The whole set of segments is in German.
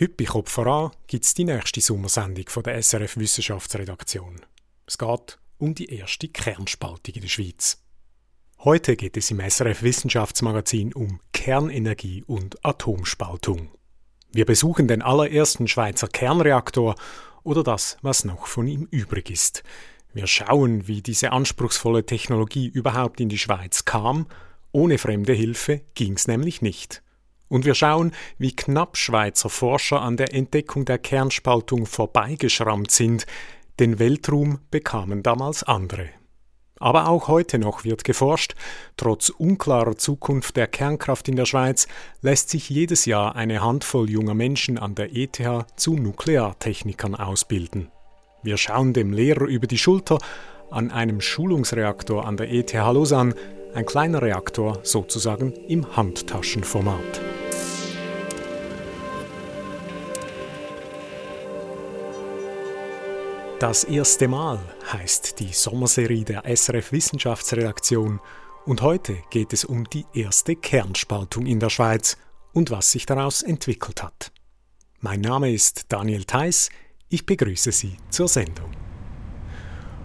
Heute Kopf voran gibt es die nächste Sommersendung von der SRF Wissenschaftsredaktion. Es geht um die erste Kernspaltung in der Schweiz. Heute geht es im SRF Wissenschaftsmagazin um Kernenergie und Atomspaltung. Wir besuchen den allerersten Schweizer Kernreaktor oder das, was noch von ihm übrig ist. Wir schauen, wie diese anspruchsvolle Technologie überhaupt in die Schweiz kam. Ohne fremde Hilfe ging's nämlich nicht. Und wir schauen, wie knapp Schweizer Forscher an der Entdeckung der Kernspaltung vorbeigeschrammt sind. Den Weltruhm bekamen damals andere. Aber auch heute noch wird geforscht. Trotz unklarer Zukunft der Kernkraft in der Schweiz lässt sich jedes Jahr eine Handvoll junger Menschen an der ETH zu Nukleartechnikern ausbilden. Wir schauen dem Lehrer über die Schulter an einem Schulungsreaktor an der ETH Lausanne, ein kleiner Reaktor sozusagen im Handtaschenformat. Das erste Mal heißt die Sommerserie der SRF Wissenschaftsredaktion und heute geht es um die erste Kernspaltung in der Schweiz und was sich daraus entwickelt hat. Mein Name ist Daniel Theiss, ich begrüße Sie zur Sendung.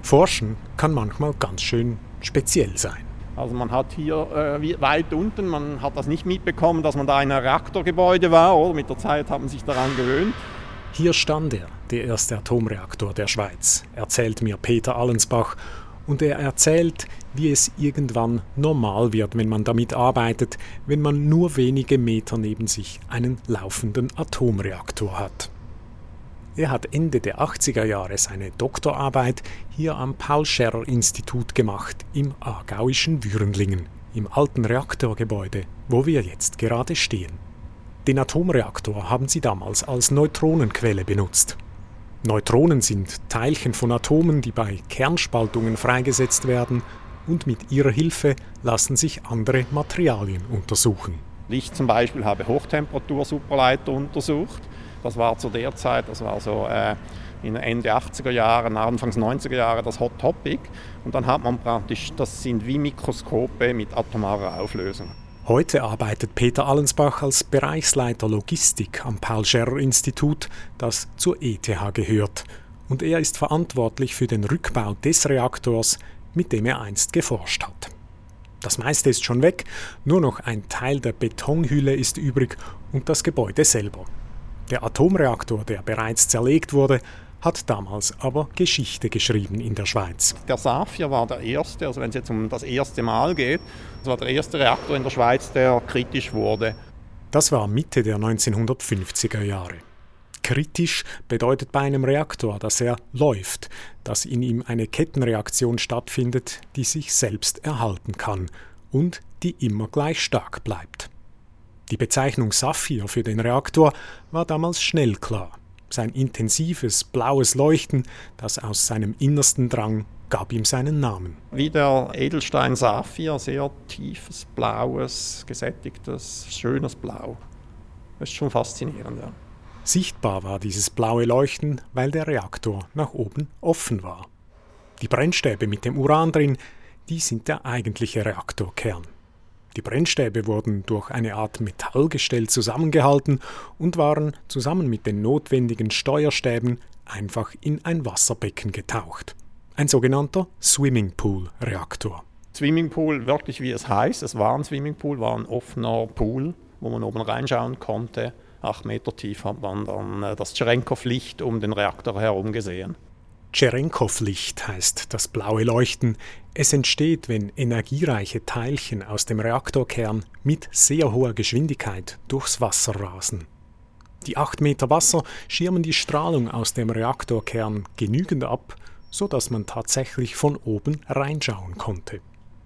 Forschen kann manchmal ganz schön speziell sein. Also man hat hier äh, weit unten, man hat das nicht mitbekommen, dass man da in einem Reaktorgebäude war, oder? Mit der Zeit hat man sich daran gewöhnt. Hier stand er, der erste Atomreaktor der Schweiz, erzählt mir Peter Allensbach, und er erzählt, wie es irgendwann normal wird, wenn man damit arbeitet, wenn man nur wenige Meter neben sich einen laufenden Atomreaktor hat. Er hat Ende der 80er Jahre seine Doktorarbeit hier am Paul-Scherrer-Institut gemacht im aargauischen Würenlingen, im alten Reaktorgebäude, wo wir jetzt gerade stehen. Den Atomreaktor haben sie damals als Neutronenquelle benutzt. Neutronen sind Teilchen von Atomen, die bei Kernspaltungen freigesetzt werden und mit ihrer Hilfe lassen sich andere Materialien untersuchen. Ich zum Beispiel habe Hochtemperatur-Superleiter untersucht. Das war zu der Zeit, das war so äh, in Ende 80er Jahre, Anfangs 90er Jahre das Hot Topic. Und dann hat man praktisch, das sind wie Mikroskope mit atomarer Auflösung. Heute arbeitet Peter Allensbach als Bereichsleiter Logistik am Paul-Scherrer-Institut, das zur ETH gehört. Und er ist verantwortlich für den Rückbau des Reaktors, mit dem er einst geforscht hat. Das meiste ist schon weg, nur noch ein Teil der Betonhülle ist übrig und das Gebäude selber. Der Atomreaktor, der bereits zerlegt wurde, hat damals aber Geschichte geschrieben in der Schweiz. Der Safir war der erste, also wenn es jetzt um das erste Mal geht, das war der erste Reaktor in der Schweiz, der kritisch wurde. Das war Mitte der 1950er Jahre. Kritisch bedeutet bei einem Reaktor, dass er läuft, dass in ihm eine Kettenreaktion stattfindet, die sich selbst erhalten kann und die immer gleich stark bleibt. Die Bezeichnung Saphir für den Reaktor war damals schnell klar. Sein intensives blaues Leuchten, das aus seinem Innersten drang, gab ihm seinen Namen. Wie der Edelstein Saphir, sehr tiefes, blaues, gesättigtes, schönes Blau. Das ist schon faszinierend, ja. Sichtbar war dieses blaue Leuchten, weil der Reaktor nach oben offen war. Die Brennstäbe mit dem Uran drin, die sind der eigentliche Reaktorkern. Die Brennstäbe wurden durch eine Art Metallgestell zusammengehalten und waren zusammen mit den notwendigen Steuerstäben einfach in ein Wasserbecken getaucht. Ein sogenannter Swimmingpool-Reaktor. Swimmingpool, wirklich wie es heißt, es war ein Swimmingpool, war ein offener Pool, wo man oben reinschauen konnte. Acht Meter tief hat man dann äh, das Tscherenkow-Licht um den Reaktor herum gesehen. Tscherenkow-Licht heißt das blaue Leuchten. Es entsteht, wenn energiereiche Teilchen aus dem Reaktorkern mit sehr hoher Geschwindigkeit durchs Wasser rasen. Die 8 Meter Wasser schirmen die Strahlung aus dem Reaktorkern genügend ab, so dass man tatsächlich von oben reinschauen konnte.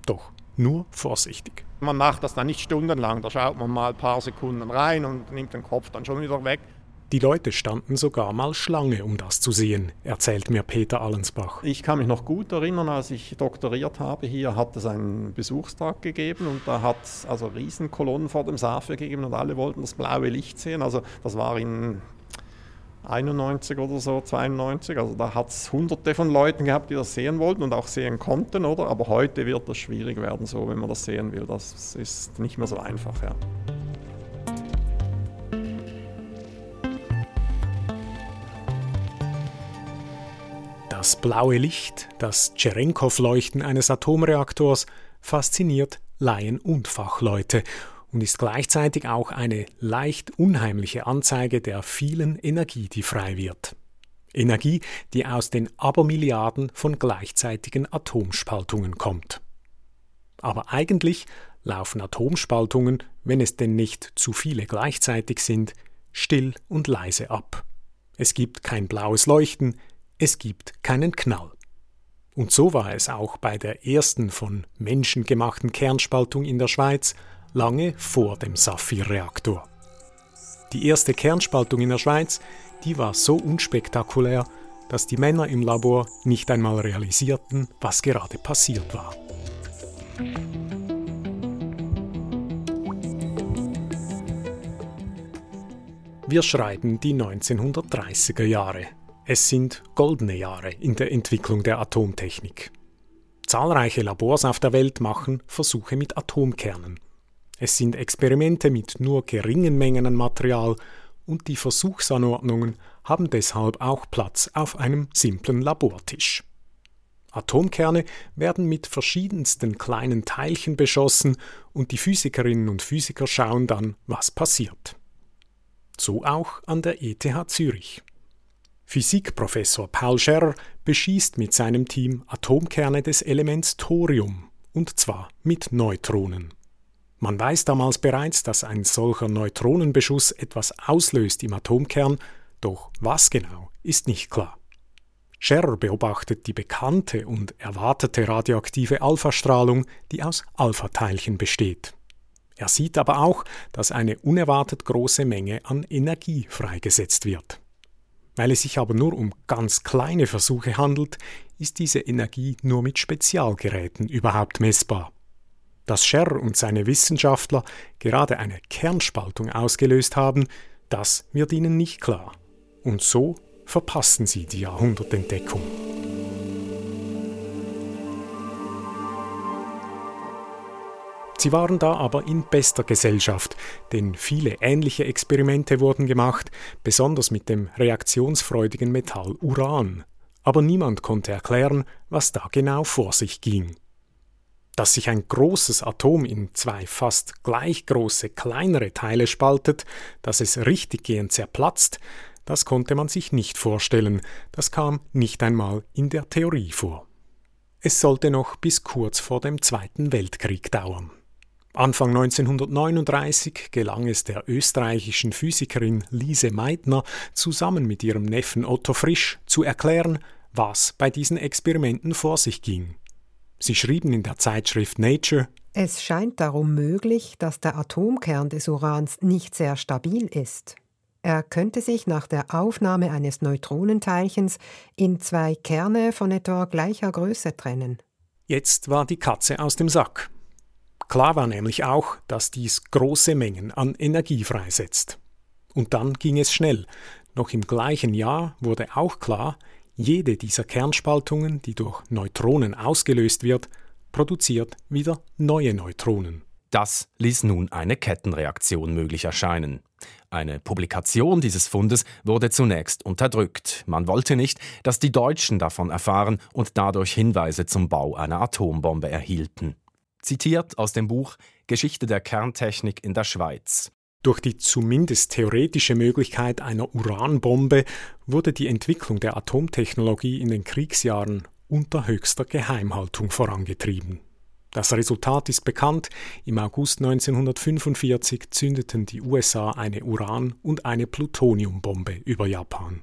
Doch nur vorsichtig. Man macht das dann nicht stundenlang, da schaut man mal ein paar Sekunden rein und nimmt den Kopf dann schon wieder weg. Die Leute standen sogar mal Schlange, um das zu sehen, erzählt mir Peter Allensbach. Ich kann mich noch gut erinnern, als ich doktoriert habe, hier hat es einen Besuchstag gegeben und da hat es also Riesenkolonnen vor dem Safe gegeben und alle wollten das blaue Licht sehen. Also das war in 91 oder so, 92. Also da hat es hunderte von Leuten gehabt, die das sehen wollten und auch sehen konnten, oder? Aber heute wird das schwierig werden, so wenn man das sehen will. Das ist nicht mehr so einfach, ja. Das blaue Licht, das Cherenkov-Leuchten eines Atomreaktors, fasziniert Laien und Fachleute und ist gleichzeitig auch eine leicht unheimliche Anzeige der vielen Energie, die frei wird. Energie, die aus den Abermilliarden von gleichzeitigen Atomspaltungen kommt. Aber eigentlich laufen Atomspaltungen, wenn es denn nicht zu viele gleichzeitig sind, still und leise ab. Es gibt kein blaues Leuchten, es gibt keinen Knall. Und so war es auch bei der ersten von Menschen gemachten Kernspaltung in der Schweiz, lange vor dem Saphir-Reaktor. Die erste Kernspaltung in der Schweiz, die war so unspektakulär, dass die Männer im Labor nicht einmal realisierten, was gerade passiert war. Wir schreiben die 1930er Jahre. Es sind goldene Jahre in der Entwicklung der Atomtechnik. Zahlreiche Labors auf der Welt machen Versuche mit Atomkernen. Es sind Experimente mit nur geringen Mengen an Material und die Versuchsanordnungen haben deshalb auch Platz auf einem simplen Labortisch. Atomkerne werden mit verschiedensten kleinen Teilchen beschossen und die Physikerinnen und Physiker schauen dann, was passiert. So auch an der ETH Zürich. Physikprofessor Paul Scherrer beschießt mit seinem Team Atomkerne des Elements Thorium, und zwar mit Neutronen. Man weiß damals bereits, dass ein solcher Neutronenbeschuss etwas auslöst im Atomkern, doch was genau ist nicht klar. Scherrer beobachtet die bekannte und erwartete radioaktive Alphastrahlung, die aus Alpha-Teilchen besteht. Er sieht aber auch, dass eine unerwartet große Menge an Energie freigesetzt wird. Weil es sich aber nur um ganz kleine Versuche handelt, ist diese Energie nur mit Spezialgeräten überhaupt messbar. Dass Scherr und seine Wissenschaftler gerade eine Kernspaltung ausgelöst haben, das wird ihnen nicht klar. Und so verpassen sie die Jahrhundertentdeckung. Sie waren da aber in bester Gesellschaft, denn viele ähnliche Experimente wurden gemacht, besonders mit dem reaktionsfreudigen Metall Uran. Aber niemand konnte erklären, was da genau vor sich ging. Dass sich ein großes Atom in zwei fast gleich große kleinere Teile spaltet, dass es richtiggehend zerplatzt, das konnte man sich nicht vorstellen, das kam nicht einmal in der Theorie vor. Es sollte noch bis kurz vor dem Zweiten Weltkrieg dauern. Anfang 1939 gelang es der österreichischen Physikerin Lise Meitner zusammen mit ihrem Neffen Otto Frisch zu erklären, was bei diesen Experimenten vor sich ging. Sie schrieben in der Zeitschrift Nature Es scheint darum möglich, dass der Atomkern des Urans nicht sehr stabil ist. Er könnte sich nach der Aufnahme eines Neutronenteilchens in zwei Kerne von etwa gleicher Größe trennen. Jetzt war die Katze aus dem Sack. Klar war nämlich auch, dass dies große Mengen an Energie freisetzt. Und dann ging es schnell. Noch im gleichen Jahr wurde auch klar, jede dieser Kernspaltungen, die durch Neutronen ausgelöst wird, produziert wieder neue Neutronen. Das ließ nun eine Kettenreaktion möglich erscheinen. Eine Publikation dieses Fundes wurde zunächst unterdrückt. Man wollte nicht, dass die Deutschen davon erfahren und dadurch Hinweise zum Bau einer Atombombe erhielten. Zitiert aus dem Buch Geschichte der Kerntechnik in der Schweiz. Durch die zumindest theoretische Möglichkeit einer Uranbombe wurde die Entwicklung der Atomtechnologie in den Kriegsjahren unter höchster Geheimhaltung vorangetrieben. Das Resultat ist bekannt. Im August 1945 zündeten die USA eine Uran- und eine Plutoniumbombe über Japan.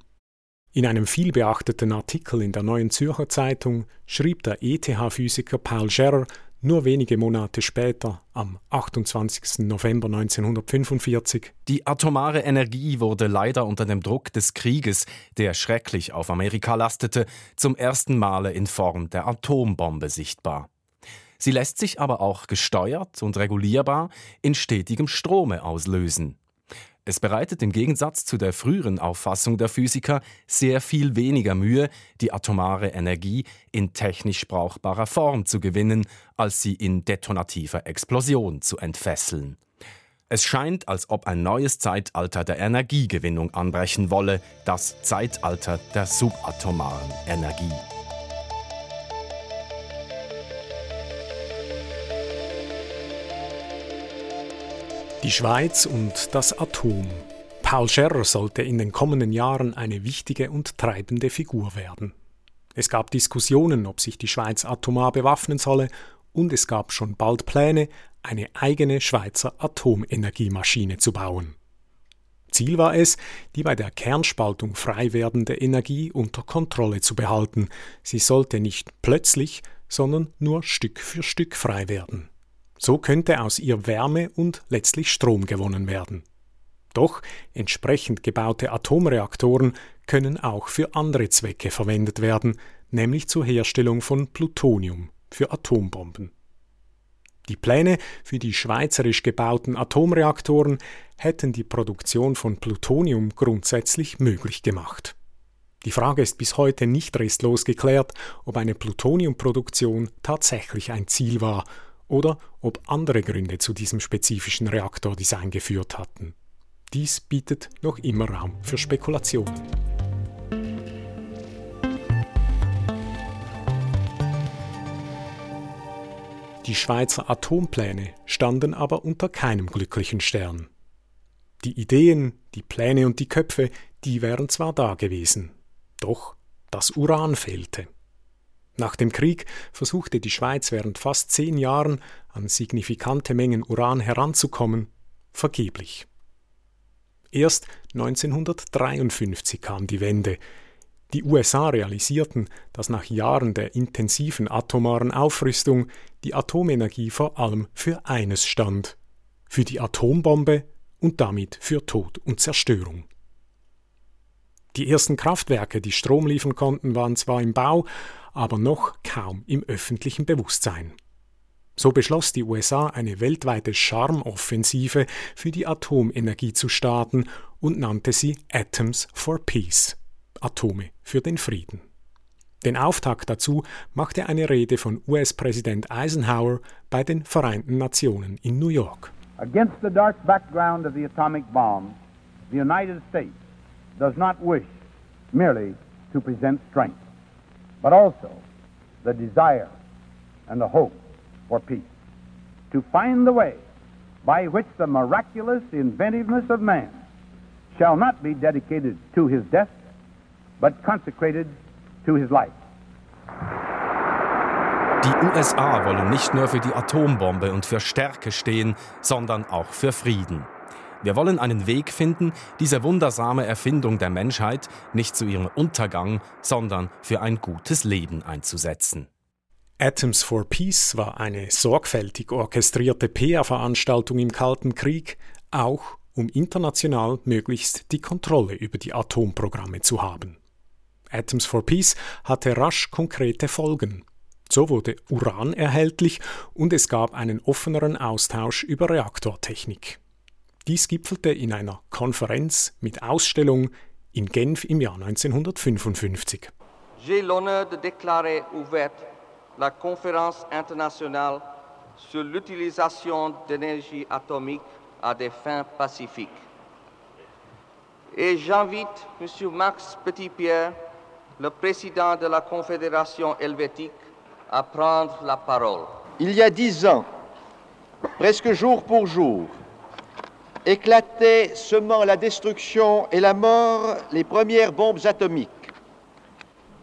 In einem vielbeachteten Artikel in der Neuen Zürcher Zeitung schrieb der ETH-Physiker Paul Scherrer nur wenige Monate später, am 28. November 1945. Die atomare Energie wurde leider unter dem Druck des Krieges, der schrecklich auf Amerika lastete, zum ersten Male in Form der Atombombe sichtbar. Sie lässt sich aber auch gesteuert und regulierbar in stetigem Strome auslösen. Es bereitet im Gegensatz zu der früheren Auffassung der Physiker sehr viel weniger Mühe, die atomare Energie in technisch brauchbarer Form zu gewinnen, als sie in detonativer Explosion zu entfesseln. Es scheint, als ob ein neues Zeitalter der Energiegewinnung anbrechen wolle, das Zeitalter der subatomaren Energie. Die Schweiz und das Atom. Paul Scherrer sollte in den kommenden Jahren eine wichtige und treibende Figur werden. Es gab Diskussionen, ob sich die Schweiz atomar bewaffnen solle, und es gab schon bald Pläne, eine eigene Schweizer Atomenergiemaschine zu bauen. Ziel war es, die bei der Kernspaltung frei werdende Energie unter Kontrolle zu behalten. Sie sollte nicht plötzlich, sondern nur Stück für Stück frei werden. So könnte aus ihr Wärme und letztlich Strom gewonnen werden. Doch entsprechend gebaute Atomreaktoren können auch für andere Zwecke verwendet werden, nämlich zur Herstellung von Plutonium für Atombomben. Die Pläne für die schweizerisch gebauten Atomreaktoren hätten die Produktion von Plutonium grundsätzlich möglich gemacht. Die Frage ist bis heute nicht restlos geklärt, ob eine Plutoniumproduktion tatsächlich ein Ziel war oder ob andere Gründe zu diesem spezifischen Reaktordesign geführt hatten. Dies bietet noch immer Raum für Spekulationen. Die Schweizer Atompläne standen aber unter keinem glücklichen Stern. Die Ideen, die Pläne und die Köpfe, die wären zwar da gewesen, doch das Uran fehlte. Nach dem Krieg versuchte die Schweiz während fast zehn Jahren an signifikante Mengen Uran heranzukommen, vergeblich. Erst 1953 kam die Wende. Die USA realisierten, dass nach Jahren der intensiven atomaren Aufrüstung die Atomenergie vor allem für eines stand, für die Atombombe und damit für Tod und Zerstörung. Die ersten Kraftwerke, die Strom liefern konnten, waren zwar im Bau, aber noch kaum im öffentlichen Bewusstsein. So beschloss die USA eine weltweite Charmoffensive für die Atomenergie zu starten und nannte sie Atoms for Peace Atome für den Frieden. Den Auftakt dazu machte eine Rede von US-Präsident Eisenhower bei den Vereinten Nationen in New York. Against the dark background of the atomic bomb, the United States does not wish merely to present strength but also the desire and the hope for peace. To find the way by which the miraculous inventiveness of man shall not be dedicated to his death, but consecrated to his life. Die USA wollen nicht nur für die Atombombe und für Stärke stehen, sondern auch für Frieden. Wir wollen einen Weg finden, diese wundersame Erfindung der Menschheit nicht zu ihrem Untergang, sondern für ein gutes Leben einzusetzen. Atoms for Peace war eine sorgfältig orchestrierte PR-Veranstaltung im Kalten Krieg, auch um international möglichst die Kontrolle über die Atomprogramme zu haben. Atoms for Peace hatte rasch konkrete Folgen. So wurde Uran erhältlich und es gab einen offeneren Austausch über Reaktortechnik. Dies gipfelte in einer Konferenz mit Ausstellung in Genf im Jahr 1955. J'ai l'honneur de déclarer ouverte la conférence internationale sur l'utilisation d'énergie atomique à des fins pacifiques. Et j'invite M. Max Petitpierre, le président de la Confédération helvétique, à prendre la parole. Il y a dix ans, presque jour pour jour, éclataient, semant la destruction et la mort, les premières bombes atomiques.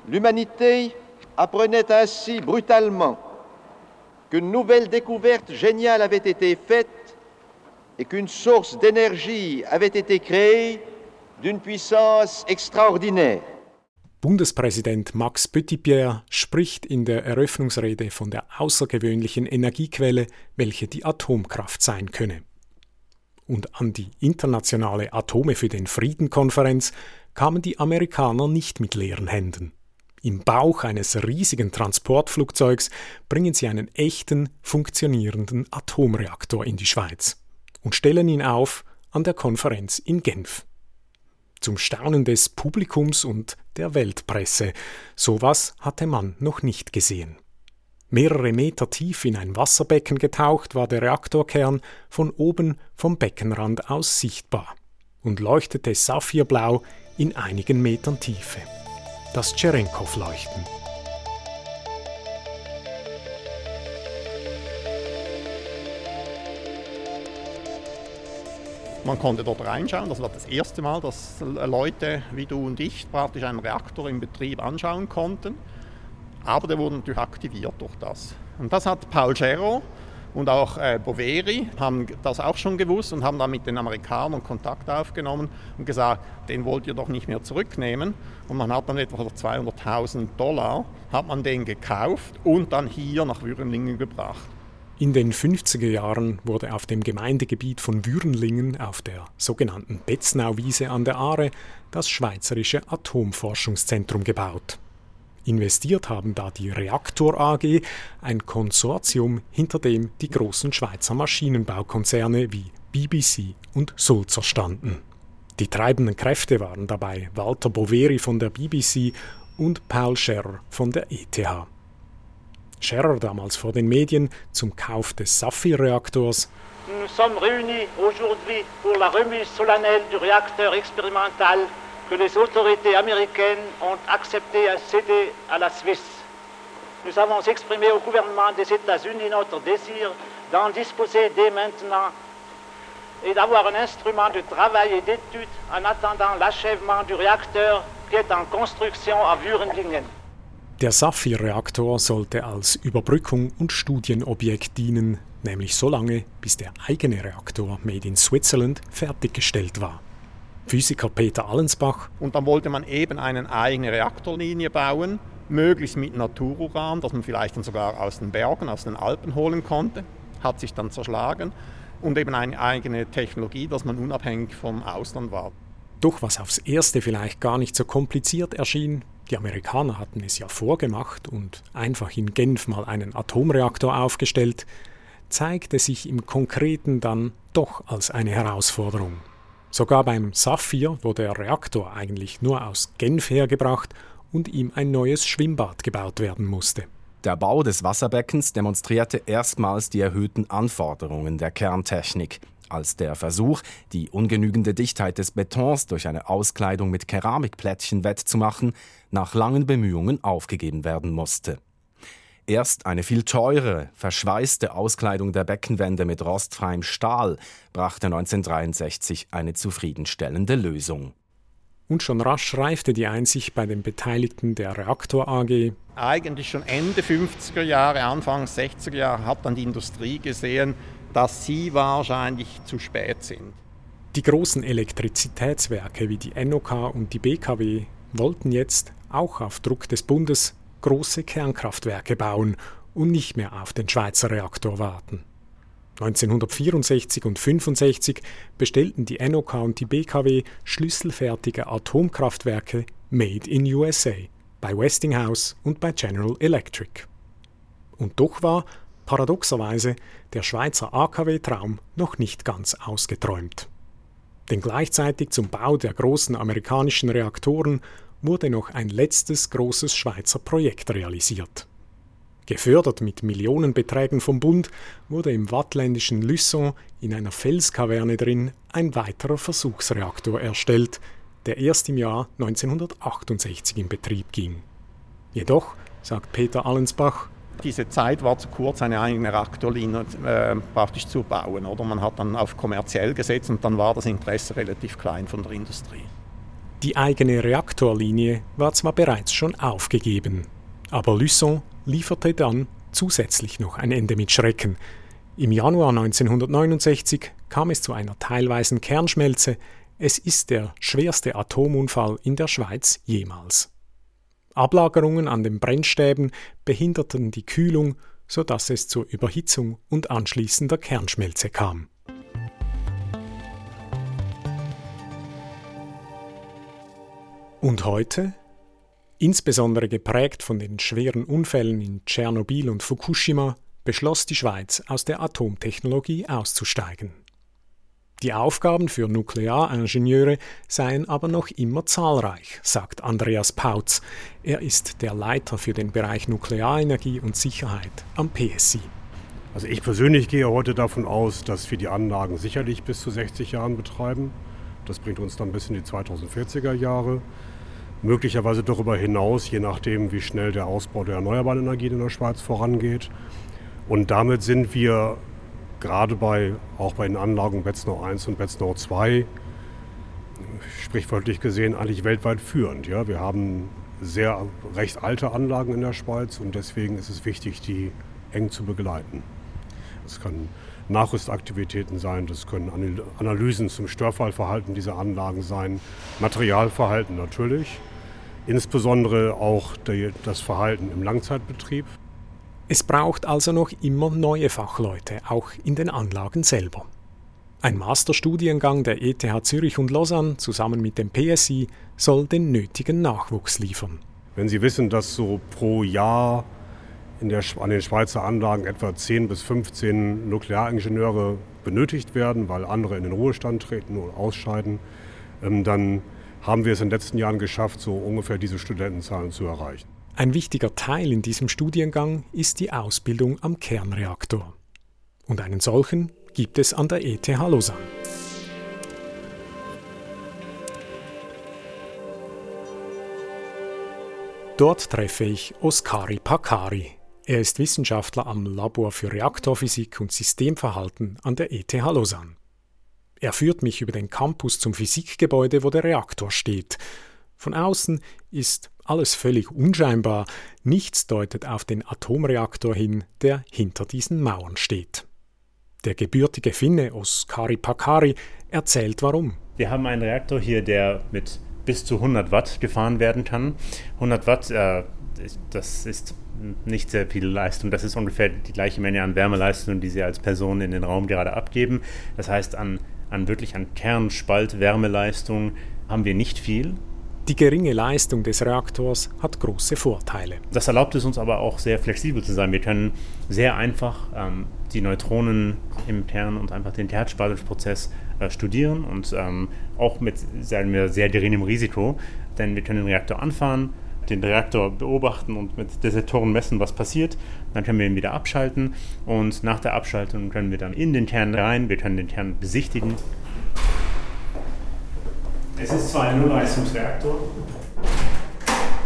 L'humanité apprenait ainsi brutalement qu'une nouvelle découverte géniale avait été faite et qu'une source d'énergie avait été créée d'une puissance extraordinaire. Bundespräsident Max Petitpierre spricht in der Eröffnungsrede von der außergewöhnlichen Energiequelle, welche die Atomkraft sein könne und an die internationale Atome für den Frieden Konferenz kamen die Amerikaner nicht mit leeren Händen. Im Bauch eines riesigen Transportflugzeugs bringen sie einen echten, funktionierenden Atomreaktor in die Schweiz und stellen ihn auf an der Konferenz in Genf. Zum Staunen des Publikums und der Weltpresse. Sowas hatte man noch nicht gesehen. Mehrere Meter tief in ein Wasserbecken getaucht war der Reaktorkern von oben vom Beckenrand aus sichtbar und leuchtete saphirblau in einigen Metern Tiefe. Das Tscherenkow-Leuchten. Man konnte dort reinschauen. Das war das erste Mal, dass Leute wie du und ich praktisch einen Reaktor im Betrieb anschauen konnten. Aber der wurde natürlich aktiviert durch das. Und das hat Paul Scherro und auch äh, Boveri haben das auch schon gewusst und haben dann mit den Amerikanern Kontakt aufgenommen und gesagt, den wollt ihr doch nicht mehr zurücknehmen. Und man hat dann etwa 200.000 Dollar, hat man den gekauft und dann hier nach Würenlingen gebracht. In den 50er Jahren wurde auf dem Gemeindegebiet von Würenlingen auf der sogenannten Betznauwiese an der Aare das Schweizerische Atomforschungszentrum gebaut. Investiert haben da die Reaktor AG, ein Konsortium, hinter dem die großen Schweizer Maschinenbaukonzerne wie BBC und Sulzer standen. Die treibenden Kräfte waren dabei Walter Boveri von der BBC und Paul Scherrer von der ETH. Scherrer damals vor den Medien zum Kauf des Saphir-Reaktors. Nous sommes réunis aujourd'hui pour la remise solennelle du réacteur expérimental que les autorités américaines ont accepté à céder à la Suisse. Nous avons exprimé au gouvernement des États-Unis notre désir d'en disposer dès maintenant et d'avoir un instrument de travail et d'étude en attendant l'achèvement du réacteur qui est en construction à Würendingen. Der Saphir-Reaktor sollte als Überbrückung und Studienobjekt dienen, nämlich so lange, bis der eigene Reaktor Made in Switzerland fertiggestellt war. Physiker Peter Allensbach. Und dann wollte man eben eine eigene Reaktorlinie bauen, möglichst mit Natururan, das man vielleicht dann sogar aus den Bergen, aus den Alpen holen konnte. Hat sich dann zerschlagen. Und eben eine eigene Technologie, dass man unabhängig vom Ausland war. Doch was aufs Erste vielleicht gar nicht so kompliziert erschien, die Amerikaner hatten es ja vorgemacht und einfach in Genf mal einen Atomreaktor aufgestellt, zeigte sich im Konkreten dann doch als eine Herausforderung. Sogar beim Saphir wurde der Reaktor eigentlich nur aus Genf hergebracht und ihm ein neues Schwimmbad gebaut werden musste. Der Bau des Wasserbeckens demonstrierte erstmals die erhöhten Anforderungen der Kerntechnik, als der Versuch, die ungenügende Dichtheit des Betons durch eine Auskleidung mit Keramikplättchen wettzumachen, nach langen Bemühungen aufgegeben werden musste. Erst eine viel teure, verschweißte Auskleidung der Beckenwände mit rostfreiem Stahl brachte 1963 eine zufriedenstellende Lösung. Und schon rasch reifte die Einsicht bei den Beteiligten der Reaktor AG. Eigentlich schon Ende 50er Jahre, Anfang 60er Jahre hat dann die Industrie gesehen, dass sie wahrscheinlich zu spät sind. Die großen Elektrizitätswerke wie die NOK und die BKW wollten jetzt, auch auf Druck des Bundes, große Kernkraftwerke bauen und nicht mehr auf den Schweizer Reaktor warten. 1964 und 1965 bestellten die NOK und die BKW schlüsselfertige Atomkraftwerke Made in USA bei Westinghouse und bei General Electric. Und doch war, paradoxerweise, der Schweizer AKW-Traum noch nicht ganz ausgeträumt. Denn gleichzeitig zum Bau der großen amerikanischen Reaktoren wurde noch ein letztes großes Schweizer Projekt realisiert. Gefördert mit Millionenbeträgen vom Bund wurde im wattländischen Luçon in einer Felskaverne drin ein weiterer Versuchsreaktor erstellt, der erst im Jahr 1968 in Betrieb ging. Jedoch, sagt Peter Allensbach, diese Zeit war zu kurz, eine eigene Reaktorlinie äh, praktisch zu bauen. Oder man hat dann auf kommerziell gesetzt und dann war das Interesse relativ klein von der Industrie. Die eigene Reaktorlinie war zwar bereits schon aufgegeben, aber Luçon lieferte dann zusätzlich noch ein Ende mit Schrecken. Im Januar 1969 kam es zu einer teilweisen Kernschmelze. Es ist der schwerste Atomunfall in der Schweiz jemals. Ablagerungen an den Brennstäben behinderten die Kühlung, sodass es zur Überhitzung und anschließender Kernschmelze kam. Und heute? Insbesondere geprägt von den schweren Unfällen in Tschernobyl und Fukushima beschloss die Schweiz, aus der Atomtechnologie auszusteigen. Die Aufgaben für Nuklearingenieure seien aber noch immer zahlreich, sagt Andreas Pautz. Er ist der Leiter für den Bereich Nuklearenergie und Sicherheit am PSI. Also ich persönlich gehe heute davon aus, dass wir die Anlagen sicherlich bis zu 60 Jahren betreiben. Das bringt uns dann bis in die 2040er Jahre möglicherweise darüber hinaus, je nachdem, wie schnell der Ausbau der erneuerbaren Energien in der Schweiz vorangeht. Und damit sind wir gerade bei, auch bei den Anlagen Betznau 1 und Betznau 2, sprichwörtlich gesehen, eigentlich weltweit führend. Ja? Wir haben sehr recht alte Anlagen in der Schweiz und deswegen ist es wichtig, die eng zu begleiten. Es können Nachrüstaktivitäten sein, das können Analysen zum Störfallverhalten dieser Anlagen sein, Materialverhalten natürlich, insbesondere auch das Verhalten im Langzeitbetrieb. Es braucht also noch immer neue Fachleute, auch in den Anlagen selber. Ein Masterstudiengang der ETH Zürich und Lausanne zusammen mit dem PSI soll den nötigen Nachwuchs liefern. Wenn Sie wissen, dass so pro Jahr der, an den Schweizer Anlagen etwa 10 bis 15 Nuklearingenieure benötigt werden, weil andere in den Ruhestand treten oder ausscheiden, ähm, dann haben wir es in den letzten Jahren geschafft, so ungefähr diese Studentenzahlen zu erreichen. Ein wichtiger Teil in diesem Studiengang ist die Ausbildung am Kernreaktor. Und einen solchen gibt es an der ETH Lausanne. Dort treffe ich Oskari Pakari. Er ist Wissenschaftler am Labor für Reaktorphysik und Systemverhalten an der ETH Lausanne. Er führt mich über den Campus zum Physikgebäude, wo der Reaktor steht. Von außen ist alles völlig unscheinbar, nichts deutet auf den Atomreaktor hin, der hinter diesen Mauern steht. Der gebürtige Finne Oskari Pakari erzählt warum. Wir haben einen Reaktor hier, der mit bis zu 100 Watt gefahren werden kann. 100 Watt, äh, das ist nicht sehr viel Leistung. Das ist ungefähr die gleiche Menge an Wärmeleistung, die Sie als Person in den Raum gerade abgeben. Das heißt, an, an wirklich an Kernspalt-Wärmeleistung haben wir nicht viel. Die geringe Leistung des Reaktors hat große Vorteile. Das erlaubt es uns aber auch sehr flexibel zu sein. Wir können sehr einfach ähm, die Neutronen im Kern und einfach den Kernspaltungsprozess äh, studieren und ähm, auch mit sagen wir, sehr geringem Risiko, denn wir können den Reaktor anfahren, den Reaktor beobachten und mit Detektoren messen, was passiert. Dann können wir ihn wieder abschalten und nach der Abschaltung können wir dann in den Kern rein, wir können den Kern besichtigen es ist zwar ein Nullleistungsreaktor,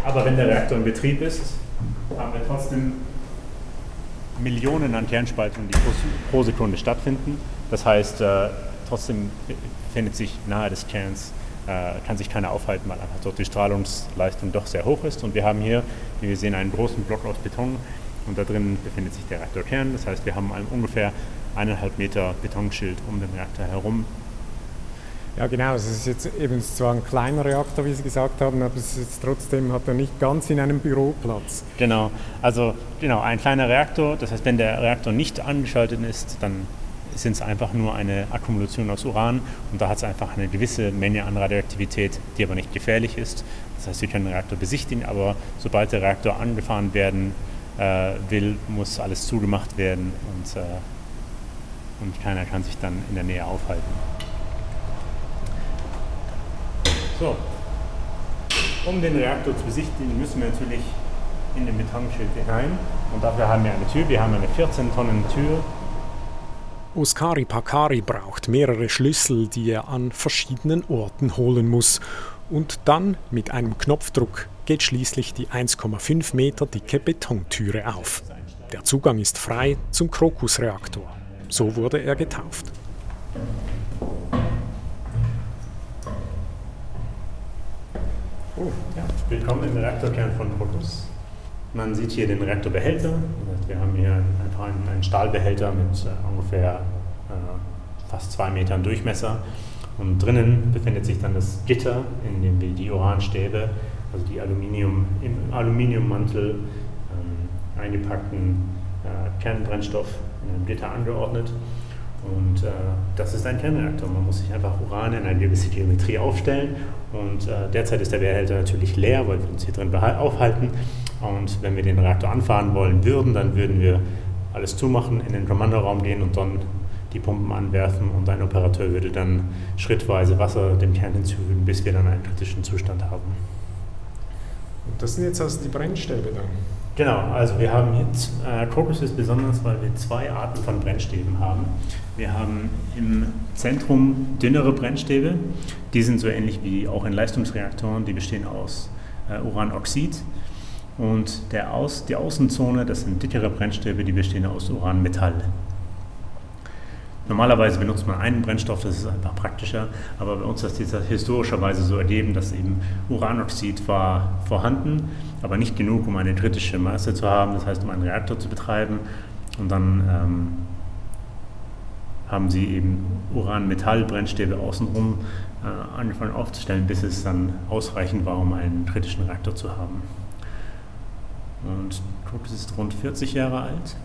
aber wenn der Reaktor in Betrieb ist, haben wir trotzdem Millionen an Kernspaltungen, die pro Sekunde stattfinden. Das heißt, äh, trotzdem befindet sich nahe des Kerns, kann sich keiner aufhalten, weil einfach dort die Strahlungsleistung doch sehr hoch ist. Und wir haben hier, wie wir sehen, einen großen Block aus Beton und da drin befindet sich der Reaktorkern. Das heißt, wir haben ein ungefähr eineinhalb Meter Betonschild um den Reaktor herum ja, genau. Es ist jetzt eben zwar ein kleiner Reaktor, wie Sie gesagt haben, aber es ist trotzdem hat er nicht ganz in einem Büroplatz. Genau. Also genau ein kleiner Reaktor. Das heißt, wenn der Reaktor nicht angeschaltet ist, dann sind es einfach nur eine Akkumulation aus Uran und da hat es einfach eine gewisse Menge an Radioaktivität, die aber nicht gefährlich ist. Das heißt, wir können den Reaktor besichtigen, aber sobald der Reaktor angefahren werden äh, will, muss alles zugemacht werden und, äh, und keiner kann sich dann in der Nähe aufhalten. So, um den Reaktor zu besichtigen, müssen wir natürlich in den Betonschild hinein. Und dafür haben wir eine Tür. Wir haben eine 14 Tonnen Tür. Oskari Pakari braucht mehrere Schlüssel, die er an verschiedenen Orten holen muss. Und dann mit einem Knopfdruck geht schließlich die 1,5 Meter dicke Betontüre auf. Der Zugang ist frei zum Krokusreaktor. So wurde er getauft. Oh, ja. Willkommen im Reaktorkern von Protus. Man sieht hier den Reaktorbehälter. Wir haben hier einen Stahlbehälter mit äh, ungefähr äh, fast zwei Metern Durchmesser. Und drinnen befindet sich dann das Gitter, in dem wir die Uranstäbe, also die Aluminium, im Aluminiummantel ähm, eingepackten äh, Kernbrennstoff in einem Gitter angeordnet. Und äh, das ist ein Kernreaktor. Man muss sich einfach Uran in eine gewisse Geometrie aufstellen. Und äh, derzeit ist der Behälter natürlich leer, weil wir uns hier drin aufhalten. Und wenn wir den Reaktor anfahren wollen würden, dann würden wir alles zumachen, in den Kommandoraum gehen und dann die Pumpen anwerfen und ein Operateur würde dann schrittweise Wasser dem Kern hinzufügen, bis wir dann einen kritischen Zustand haben. Und das sind jetzt also die Brennstäbe dann? Genau, also wir haben jetzt, äh, Krokus ist besonders, weil wir zwei Arten von Brennstäben haben. Wir haben im Zentrum dünnere Brennstäbe, die sind so ähnlich wie auch in Leistungsreaktoren, die bestehen aus äh, Uranoxid. Und der Aus, die Außenzone, das sind dickere Brennstäbe, die bestehen aus Uranmetall. Normalerweise benutzt man einen Brennstoff, das ist einfach praktischer, aber bei uns ist das historischerweise so ergeben, dass eben Uranoxid war vorhanden, aber nicht genug, um eine kritische Masse zu haben, das heißt, um einen Reaktor zu betreiben. Und dann ähm, haben sie eben Uran-Metall-Brennstäbe außenrum äh, angefangen aufzustellen, bis es dann ausreichend war, um einen kritischen Reaktor zu haben. Und Krux ist rund 40 Jahre alt.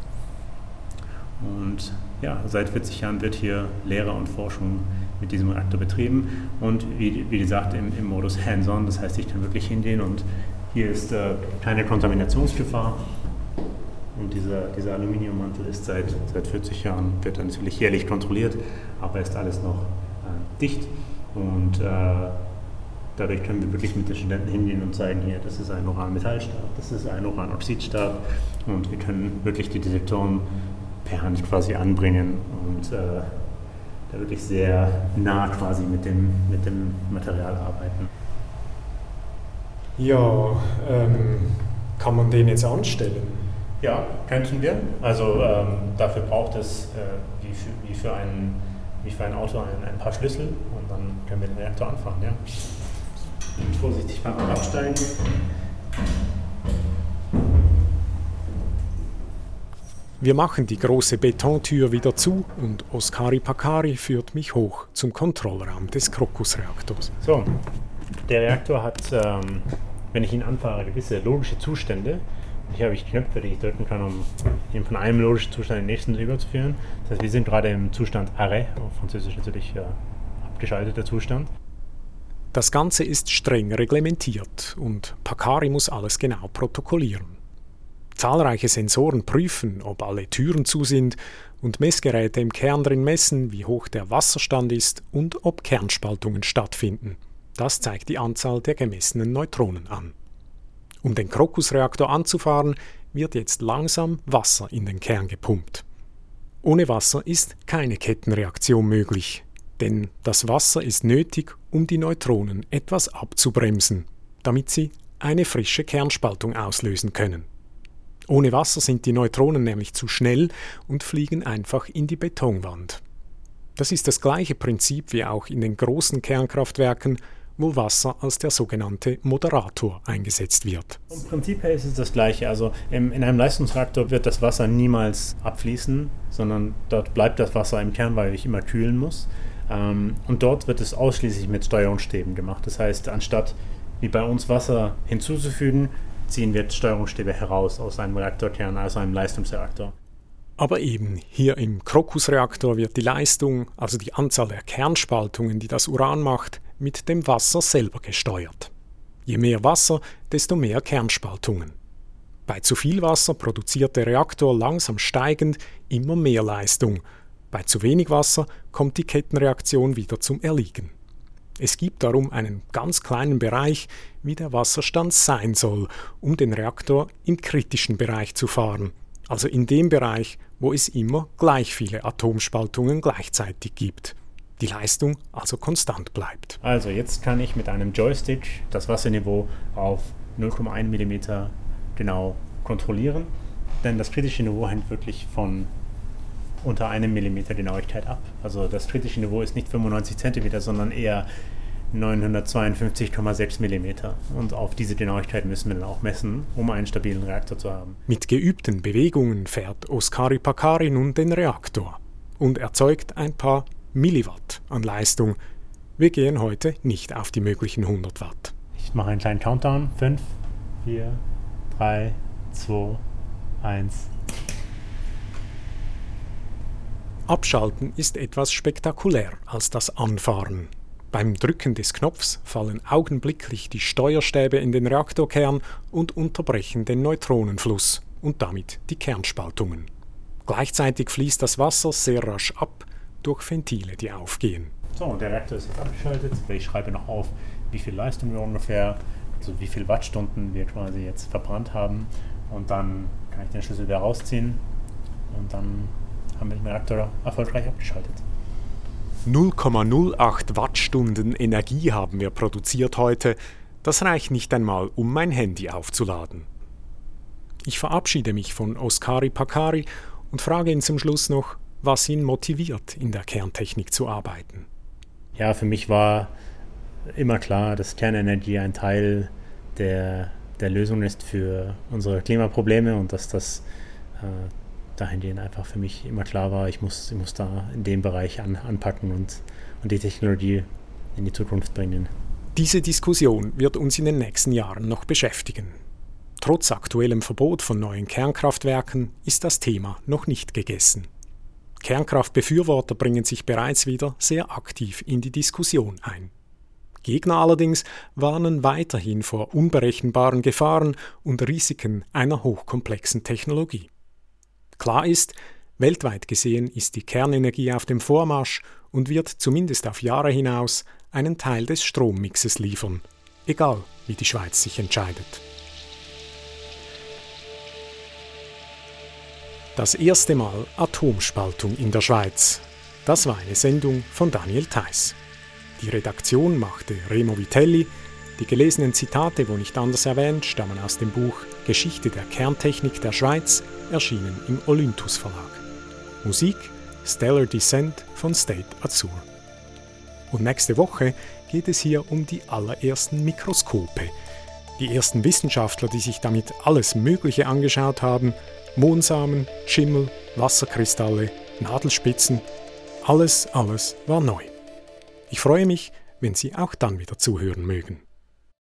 Und ja, seit 40 Jahren wird hier Lehre und Forschung mit diesem Reaktor betrieben. Und wie, wie gesagt, im, im Modus Hands-on, das heißt, ich kann wirklich hingehen und hier ist äh, keine Kontaminationsgefahr. Und dieser, dieser Aluminiummantel ist seit, seit 40 Jahren, wird natürlich jährlich kontrolliert, aber ist alles noch äh, dicht. Und äh, dadurch können wir wirklich mit den Studenten hingehen und zeigen, hier, das ist ein Uranmetallstab, das ist ein Uranoxidstab. Und wir können wirklich die Detektoren per Hand quasi anbringen und äh, da wirklich sehr nah quasi mit dem, mit dem Material arbeiten. Ja, ähm, kann man den jetzt anstellen? Ja, könnten wir. Also ähm, dafür braucht es äh, wie, für, wie, für ein, wie für ein Auto ein, ein, paar Schlüssel und dann können wir den Reaktor anfangen. Ja. Vorsichtig beim Absteigen. Wir machen die große Betontür wieder zu und Oskari Pakari führt mich hoch zum Kontrollraum des Krokusreaktors. So, der Reaktor hat, ähm, wenn ich ihn anfahre, gewisse logische Zustände. Hier habe ich Knöpfe, die ich drücken kann, um ihn von einem logischen Zustand in den nächsten überzuführen. Das heißt, wir sind gerade im Zustand Arrêt, auf Französisch natürlich äh, abgeschalteter Zustand. Das Ganze ist streng reglementiert und Pakari muss alles genau protokollieren. Zahlreiche Sensoren prüfen, ob alle Türen zu sind und Messgeräte im Kern drin messen, wie hoch der Wasserstand ist und ob Kernspaltungen stattfinden. Das zeigt die Anzahl der gemessenen Neutronen an. Um den Krokusreaktor anzufahren, wird jetzt langsam Wasser in den Kern gepumpt. Ohne Wasser ist keine Kettenreaktion möglich, denn das Wasser ist nötig, um die Neutronen etwas abzubremsen, damit sie eine frische Kernspaltung auslösen können. Ohne Wasser sind die Neutronen nämlich zu schnell und fliegen einfach in die Betonwand. Das ist das gleiche Prinzip wie auch in den großen Kernkraftwerken, wo Wasser als der sogenannte Moderator eingesetzt wird. Vom Prinzip her ist es das gleiche. Also in einem Leistungsreaktor wird das Wasser niemals abfließen, sondern dort bleibt das Wasser im Kern, weil ich immer kühlen muss. Ähm, und dort wird es ausschließlich mit Steuerungsstäben gemacht. Das heißt, anstatt wie bei uns Wasser hinzuzufügen, ziehen wir Steuerungsstäbe heraus aus einem Reaktorkern, also einem Leistungsreaktor. Aber eben hier im Krokusreaktor wird die Leistung, also die Anzahl der Kernspaltungen, die das Uran macht, mit dem Wasser selber gesteuert. Je mehr Wasser, desto mehr Kernspaltungen. Bei zu viel Wasser produziert der Reaktor langsam steigend immer mehr Leistung. Bei zu wenig Wasser kommt die Kettenreaktion wieder zum Erliegen. Es gibt darum einen ganz kleinen Bereich, wie der Wasserstand sein soll, um den Reaktor im kritischen Bereich zu fahren, also in dem Bereich, wo es immer gleich viele Atomspaltungen gleichzeitig gibt. Die Leistung also konstant bleibt. Also jetzt kann ich mit einem Joystick das Wasserniveau auf 0,1 mm genau kontrollieren, denn das kritische Niveau hängt wirklich von unter einem Millimeter Genauigkeit ab. Also das kritische Niveau ist nicht 95 cm, sondern eher 952,6 mm. Und auf diese Genauigkeit müssen wir dann auch messen, um einen stabilen Reaktor zu haben. Mit geübten Bewegungen fährt Oskari Pakari nun den Reaktor und erzeugt ein paar Milliwatt an Leistung. Wir gehen heute nicht auf die möglichen 100 Watt. Ich mache einen kleinen Countdown. 5, 4, 3, 2, 1. Abschalten ist etwas spektakulär als das Anfahren. Beim Drücken des Knopfs fallen augenblicklich die Steuerstäbe in den Reaktorkern und unterbrechen den Neutronenfluss und damit die Kernspaltungen. Gleichzeitig fließt das Wasser sehr rasch ab durch Ventile, die aufgehen. So, der Reaktor ist jetzt abgeschaltet. Ich schreibe noch auf, wie viel Leistung wir ungefähr, also wie viele Wattstunden wir quasi jetzt verbrannt haben. Und dann kann ich den Schlüssel wieder rausziehen und dann haben wir den Reaktor erfolgreich abgeschaltet. 0,08 Wattstunden Energie haben wir produziert heute. Das reicht nicht einmal, um mein Handy aufzuladen. Ich verabschiede mich von Oskari Pakari und frage ihn zum Schluss noch, was ihn motiviert, in der Kerntechnik zu arbeiten. Ja, für mich war immer klar, dass Kernenergie ein Teil der, der Lösung ist für unsere Klimaprobleme und dass das äh, dahingehend einfach für mich immer klar war, ich muss, ich muss da in dem Bereich an, anpacken und, und die Technologie in die Zukunft bringen. Diese Diskussion wird uns in den nächsten Jahren noch beschäftigen. Trotz aktuellem Verbot von neuen Kernkraftwerken ist das Thema noch nicht gegessen. Kernkraftbefürworter bringen sich bereits wieder sehr aktiv in die Diskussion ein. Gegner allerdings warnen weiterhin vor unberechenbaren Gefahren und Risiken einer hochkomplexen Technologie. Klar ist, weltweit gesehen ist die Kernenergie auf dem Vormarsch und wird zumindest auf Jahre hinaus einen Teil des Strommixes liefern, egal wie die Schweiz sich entscheidet. Das erste Mal Atomspaltung in der Schweiz. Das war eine Sendung von Daniel Theiss. Die Redaktion machte Remo Vitelli. Die gelesenen Zitate, wo nicht anders erwähnt, stammen aus dem Buch Geschichte der Kerntechnik der Schweiz, erschienen im Olympus Verlag. Musik Stellar Descent von State Azur. Und nächste Woche geht es hier um die allerersten Mikroskope. Die ersten Wissenschaftler, die sich damit alles Mögliche angeschaut haben, Mondsamen, Schimmel, Wasserkristalle, Nadelspitzen, alles, alles war neu. Ich freue mich, wenn Sie auch dann wieder zuhören mögen.